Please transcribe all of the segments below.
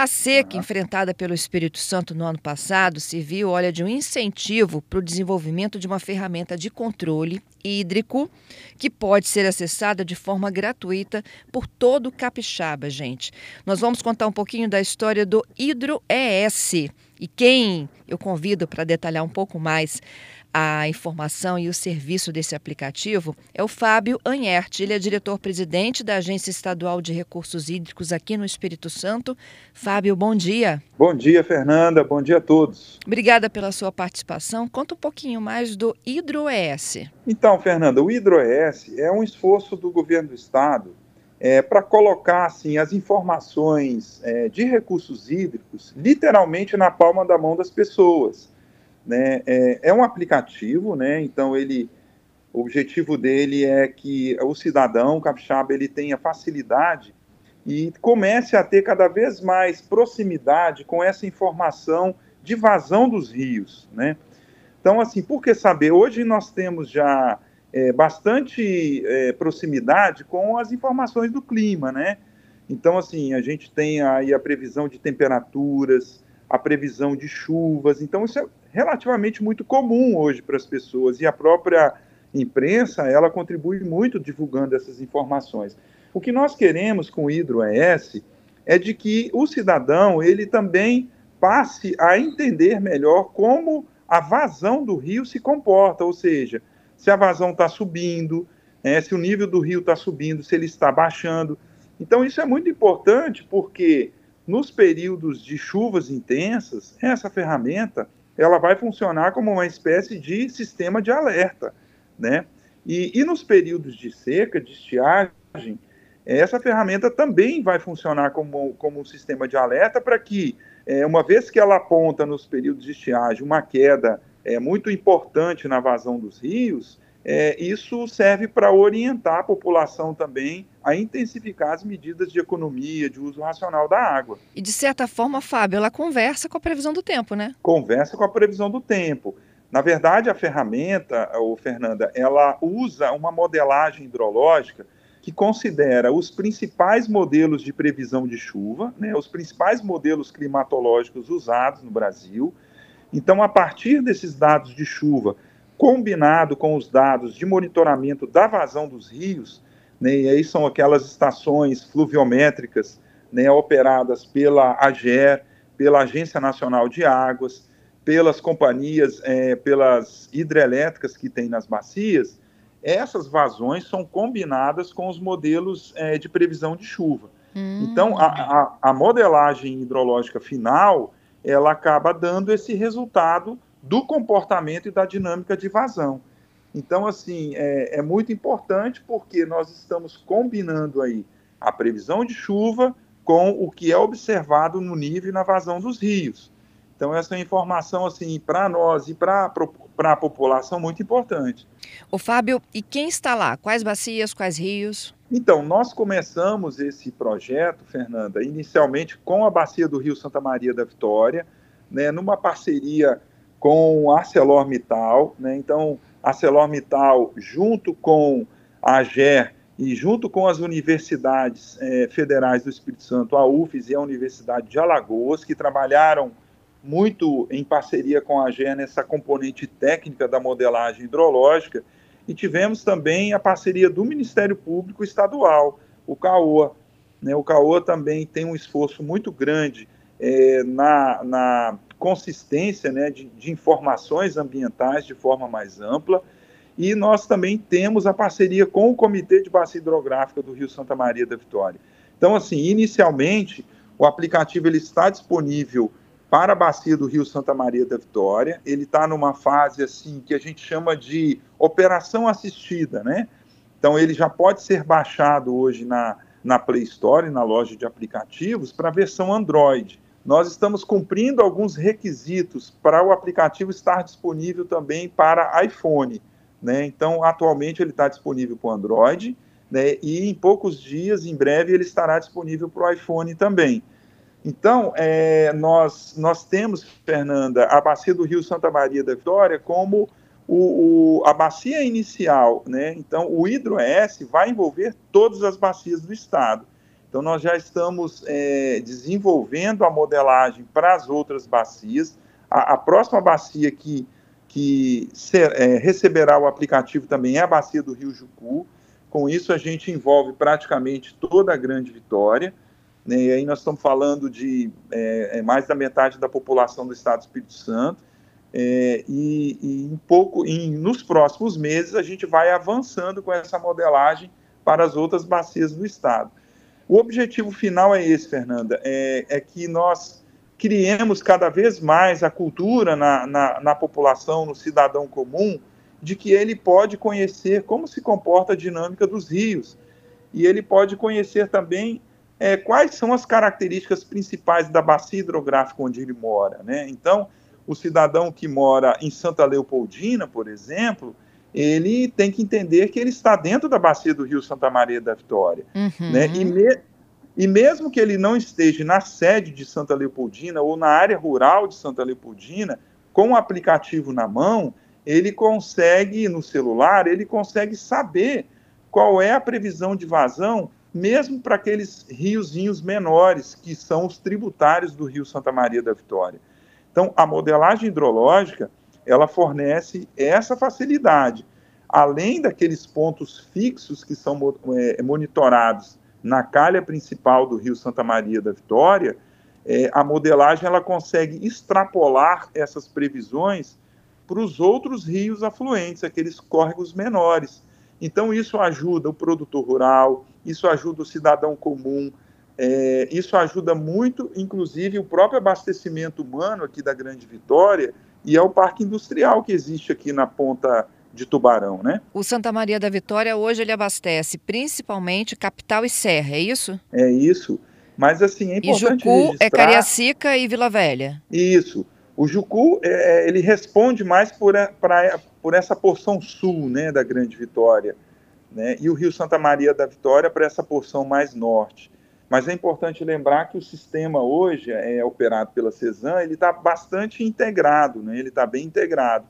A seca enfrentada pelo Espírito Santo no ano passado serviu, olha, de um incentivo para o desenvolvimento de uma ferramenta de controle hídrico que pode ser acessada de forma gratuita por todo o capixaba, gente. Nós vamos contar um pouquinho da história do Hidro ES. E quem eu convido para detalhar um pouco mais a informação e o serviço desse aplicativo é o Fábio Anhert. Ele é diretor-presidente da Agência Estadual de Recursos Hídricos aqui no Espírito Santo. Fábio, bom dia. Bom dia, Fernanda. Bom dia a todos. Obrigada pela sua participação. Conta um pouquinho mais do HidroES. Então, Fernanda, o HidroES é um esforço do governo do estado é, para colocar assim, as informações é, de recursos hídricos literalmente na palma da mão das pessoas. Né? É, é um aplicativo, né? então ele, o objetivo dele é que o cidadão capixaba ele tenha facilidade e comece a ter cada vez mais proximidade com essa informação de vazão dos rios, né? Então, assim, por que saber? Hoje nós temos já é, bastante é, proximidade com as informações do clima, né? Então, assim, a gente tem aí a previsão de temperaturas, a previsão de chuvas. Então, isso é relativamente muito comum hoje para as pessoas e a própria imprensa ela contribui muito divulgando essas informações. O que nós queremos com o HidroES é de que o cidadão ele também passe a entender melhor como a vazão do rio se comporta, ou seja, se a vazão está subindo, é, se o nível do rio está subindo, se ele está baixando. Então isso é muito importante porque nos períodos de chuvas intensas, essa ferramenta ela vai funcionar como uma espécie de sistema de alerta, né? E, e nos períodos de seca, de estiagem, essa ferramenta também vai funcionar como, como um sistema de alerta para que, é, uma vez que ela aponta nos períodos de estiagem uma queda é, muito importante na vazão dos rios, é, isso serve para orientar a população também a intensificar as medidas de economia, de uso racional da água. E de certa forma, Fábio, ela conversa com a previsão do tempo, né? Conversa com a previsão do tempo. Na verdade, a ferramenta, ou Fernanda, ela usa uma modelagem hidrológica que considera os principais modelos de previsão de chuva, né, os principais modelos climatológicos usados no Brasil. Então, a partir desses dados de chuva, combinado com os dados de monitoramento da vazão dos rios, né, e aí são aquelas estações fluviométricas né, operadas pela AGER, pela Agência Nacional de Águas, pelas companhias, é, pelas hidrelétricas que tem nas bacias, essas vazões são combinadas com os modelos é, de previsão de chuva. Hum. Então, a, a, a modelagem hidrológica final, ela acaba dando esse resultado do comportamento e da dinâmica de vazão. Então, assim, é, é, muito importante porque nós estamos combinando aí a previsão de chuva com o que é observado no nível e na vazão dos rios. Então, essa informação, assim, para nós e para a população, muito importante. O Fábio, e quem está lá? Quais bacias, quais rios? Então, nós começamos esse projeto, Fernanda, inicialmente com a bacia do Rio Santa Maria da Vitória, né, numa parceria com ArcelorMittal, né? Então, ArcelorMittal, junto com a AGER e junto com as universidades é, federais do Espírito Santo, a UFES e a Universidade de Alagoas, que trabalharam muito em parceria com a AGER nessa componente técnica da modelagem hidrológica, e tivemos também a parceria do Ministério Público Estadual, o CAOA. Né? O CAOA também tem um esforço muito grande é, na, na consistência né, de, de informações ambientais de forma mais ampla. E nós também temos a parceria com o Comitê de Bacia Hidrográfica do Rio Santa Maria da Vitória. Então, assim, inicialmente, o aplicativo ele está disponível para a bacia do Rio Santa Maria da Vitória. Ele está numa fase assim que a gente chama de operação assistida, né? Então ele já pode ser baixado hoje na, na Play Store, na loja de aplicativos, para a versão Android nós estamos cumprindo alguns requisitos para o aplicativo estar disponível também para iPhone. Né? Então, atualmente ele está disponível para o Android, né? e em poucos dias, em breve, ele estará disponível para o iPhone também. Então, é, nós, nós temos, Fernanda, a bacia do Rio Santa Maria da Vitória como o, o, a bacia inicial, né? Então, o hidro-ES vai envolver todas as bacias do estado. Então, nós já estamos é, desenvolvendo a modelagem para as outras bacias. A, a próxima bacia que, que ser, é, receberá o aplicativo também é a bacia do Rio Jucu. Com isso, a gente envolve praticamente toda a Grande Vitória. Né? E aí nós estamos falando de é, é mais da metade da população do Estado do Espírito Santo. É, e, e um pouco, em, nos próximos meses, a gente vai avançando com essa modelagem para as outras bacias do Estado. O objetivo final é esse, Fernanda, é, é que nós criemos cada vez mais a cultura na, na, na, população, no cidadão comum, de que ele pode conhecer como se comporta a dinâmica dos rios. E ele pode conhecer também é, quais são as características principais da bacia hidrográfica onde ele mora. Né? Então, o cidadão que mora em Santa Leopoldina, por exemplo, ele tem que entender que ele está dentro da bacia do Rio Santa Maria da Vitória. Uhum. Né? E, me, e mesmo que ele não esteja na sede de Santa Leopoldina ou na área rural de Santa Leopoldina, com o aplicativo na mão, ele consegue, no celular, ele consegue saber qual é a previsão de vazão, mesmo para aqueles riozinhos menores, que são os tributários do Rio Santa Maria da Vitória. Então, a modelagem hidrológica, ela fornece essa facilidade. Além daqueles pontos fixos que são é, monitorados na calha principal do Rio Santa Maria da Vitória, é, a modelagem ela consegue extrapolar essas previsões para os outros rios afluentes, aqueles córregos menores. Então, isso ajuda o produtor rural, isso ajuda o cidadão comum, é, isso ajuda muito, inclusive, o próprio abastecimento humano aqui da Grande Vitória e é o parque industrial que existe aqui na ponta de Tubarão, né? O Santa Maria da Vitória hoje ele abastece principalmente capital e serra, é isso? É isso. Mas assim, é importante E Jucu registrar... é Cariacica e Vila Velha. Isso. O Jucu, é, é ele responde mais por, pra, por essa porção sul, né, da Grande Vitória, né? E o Rio Santa Maria da Vitória para essa porção mais norte. Mas é importante lembrar que o sistema hoje é operado pela CESAM, ele está bastante integrado, né? ele está bem integrado.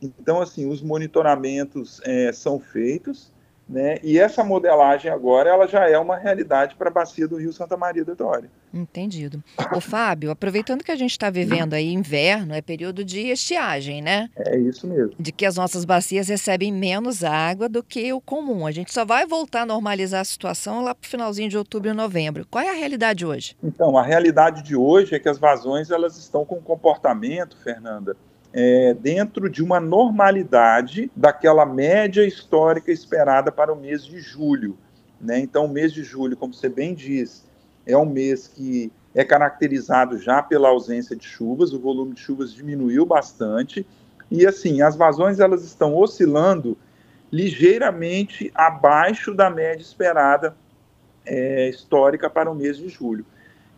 Então, assim, os monitoramentos é, são feitos, né? E essa modelagem agora ela já é uma realidade para a bacia do Rio Santa Maria da Vitória. Entendido. O Fábio, aproveitando que a gente está vivendo aí inverno, é período de estiagem, né? É isso mesmo. De que as nossas bacias recebem menos água do que o comum. A gente só vai voltar a normalizar a situação lá para o finalzinho de outubro e novembro. Qual é a realidade hoje? Então, a realidade de hoje é que as vazões elas estão com um comportamento, Fernanda, é, dentro de uma normalidade daquela média histórica esperada para o mês de julho. Né? Então, o mês de julho, como você bem diz, é um mês que é caracterizado já pela ausência de chuvas, o volume de chuvas diminuiu bastante, e assim, as vazões elas estão oscilando ligeiramente abaixo da média esperada é, histórica para o mês de julho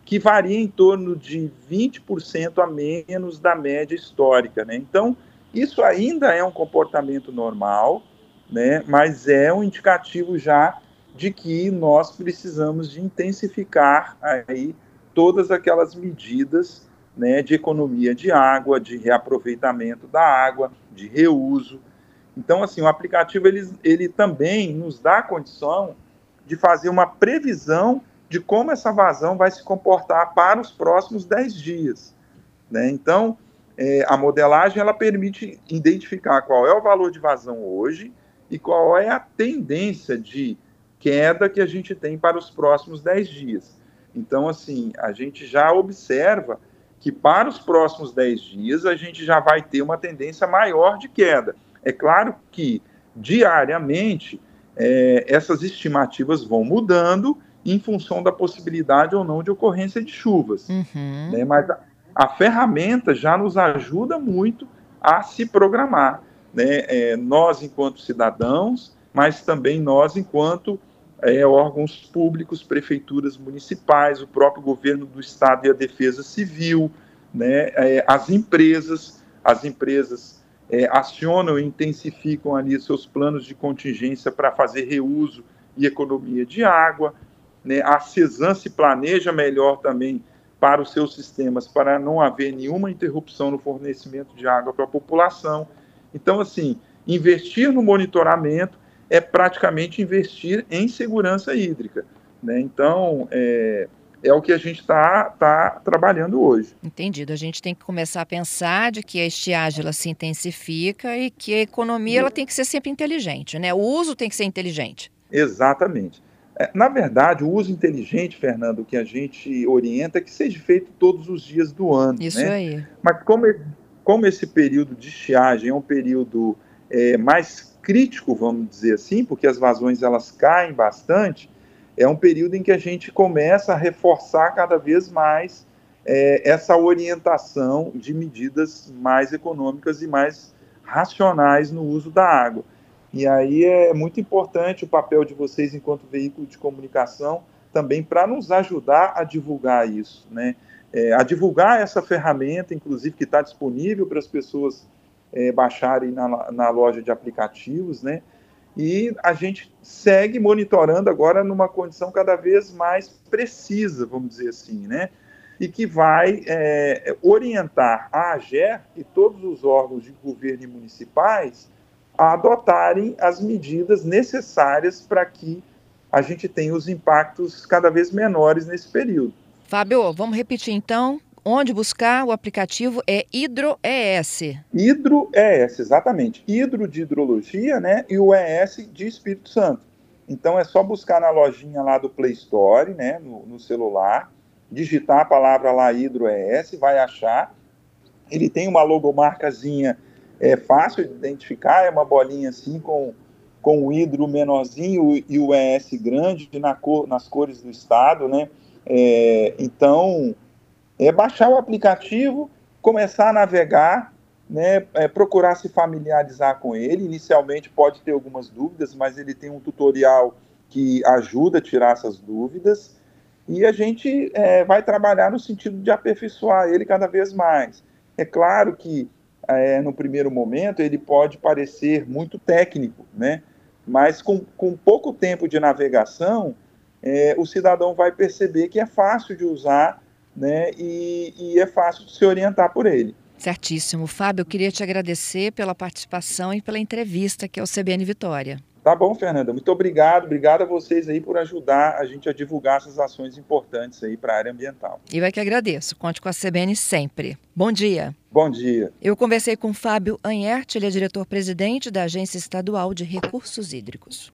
que varia em torno de 20% a menos da média histórica. Né? Então, isso ainda é um comportamento normal, né? mas é um indicativo já de que nós precisamos de intensificar aí todas aquelas medidas né, de economia de água, de reaproveitamento da água, de reuso. Então, assim, o aplicativo ele, ele também nos dá a condição de fazer uma previsão de como essa vazão vai se comportar para os próximos 10 dias. Né? Então, é, a modelagem ela permite identificar qual é o valor de vazão hoje e qual é a tendência de queda que a gente tem para os próximos 10 dias. Então, assim, a gente já observa que para os próximos 10 dias a gente já vai ter uma tendência maior de queda. É claro que diariamente é, essas estimativas vão mudando em função da possibilidade ou não de ocorrência de chuvas. Uhum. Né? Mas a, a, ferramenta já nos ajuda muito a se programar. Né? É, nós, enquanto cidadãos, mas também nós, enquanto é, órgãos públicos, prefeituras municipais, o próprio governo do Estado e a Defesa Civil, né? É, as empresas, as empresas é, acionam e intensificam ali seus planos de contingência para fazer reuso e economia de água, né? A CESAM se planeja melhor também para os seus sistemas, para não haver nenhuma interrupção no fornecimento de água para a população. Então, assim, investir no monitoramento é praticamente investir em segurança hídrica. Né? Então, é, é o que a gente está tá trabalhando hoje. Entendido. A gente tem que começar a pensar de que a estiagem ela se intensifica e que a economia ela tem que ser sempre inteligente, né? O uso tem que ser inteligente. Exatamente. É, na verdade, o uso inteligente, Fernando, que a gente orienta é que seja feito todos os dias do ano. Isso né? aí. Mas como, como esse período de estiagem é um período é, mais crítico, vamos dizer assim, porque as vazões elas caem bastante, é um período em que a gente começa a reforçar cada vez mais é, essa orientação de medidas mais econômicas e mais racionais no uso da água. E aí é muito importante o papel de vocês enquanto veículo de comunicação também para nos ajudar a divulgar isso, né? É, a divulgar essa ferramenta, inclusive que está disponível para as pessoas é, baixarem na, na loja de aplicativos, né? e a gente segue monitorando agora numa condição cada vez mais precisa, vamos dizer assim, né? E que vai é, orientar a AGER e todos os órgãos de governo e municipais a adotarem as medidas necessárias para que a gente tenha os impactos cada vez menores nesse período. Fábio, vamos repetir então Onde buscar o aplicativo é HidroES. HidroES, exatamente. Hidro de hidrologia, né? E o ES de Espírito Santo. Então é só buscar na lojinha lá do Play Store, né? No, no celular, digitar a palavra lá HidroES, vai achar. Ele tem uma logomarcazinha é fácil de identificar, é uma bolinha assim com, com o hidro menorzinho e o ES grande na cor, nas cores do estado, né? É, então é baixar o aplicativo, começar a navegar, né, é, procurar se familiarizar com ele. Inicialmente pode ter algumas dúvidas, mas ele tem um tutorial que ajuda a tirar essas dúvidas. E a gente é, vai trabalhar no sentido de aperfeiçoar ele cada vez mais. É claro que é, no primeiro momento ele pode parecer muito técnico, né? mas com, com pouco tempo de navegação, é, o cidadão vai perceber que é fácil de usar né? E, e é fácil de se orientar por ele. Certíssimo. Fábio, eu queria te agradecer pela participação e pela entrevista aqui ao CBN Vitória. Tá bom, Fernanda. Muito obrigado. Obrigado a vocês aí por ajudar a gente a divulgar essas ações importantes aí para a área ambiental. Eu é que agradeço. Conte com a CBN sempre. Bom dia. Bom dia. Eu conversei com Fábio Anhert, ele é diretor-presidente da Agência Estadual de Recursos Hídricos.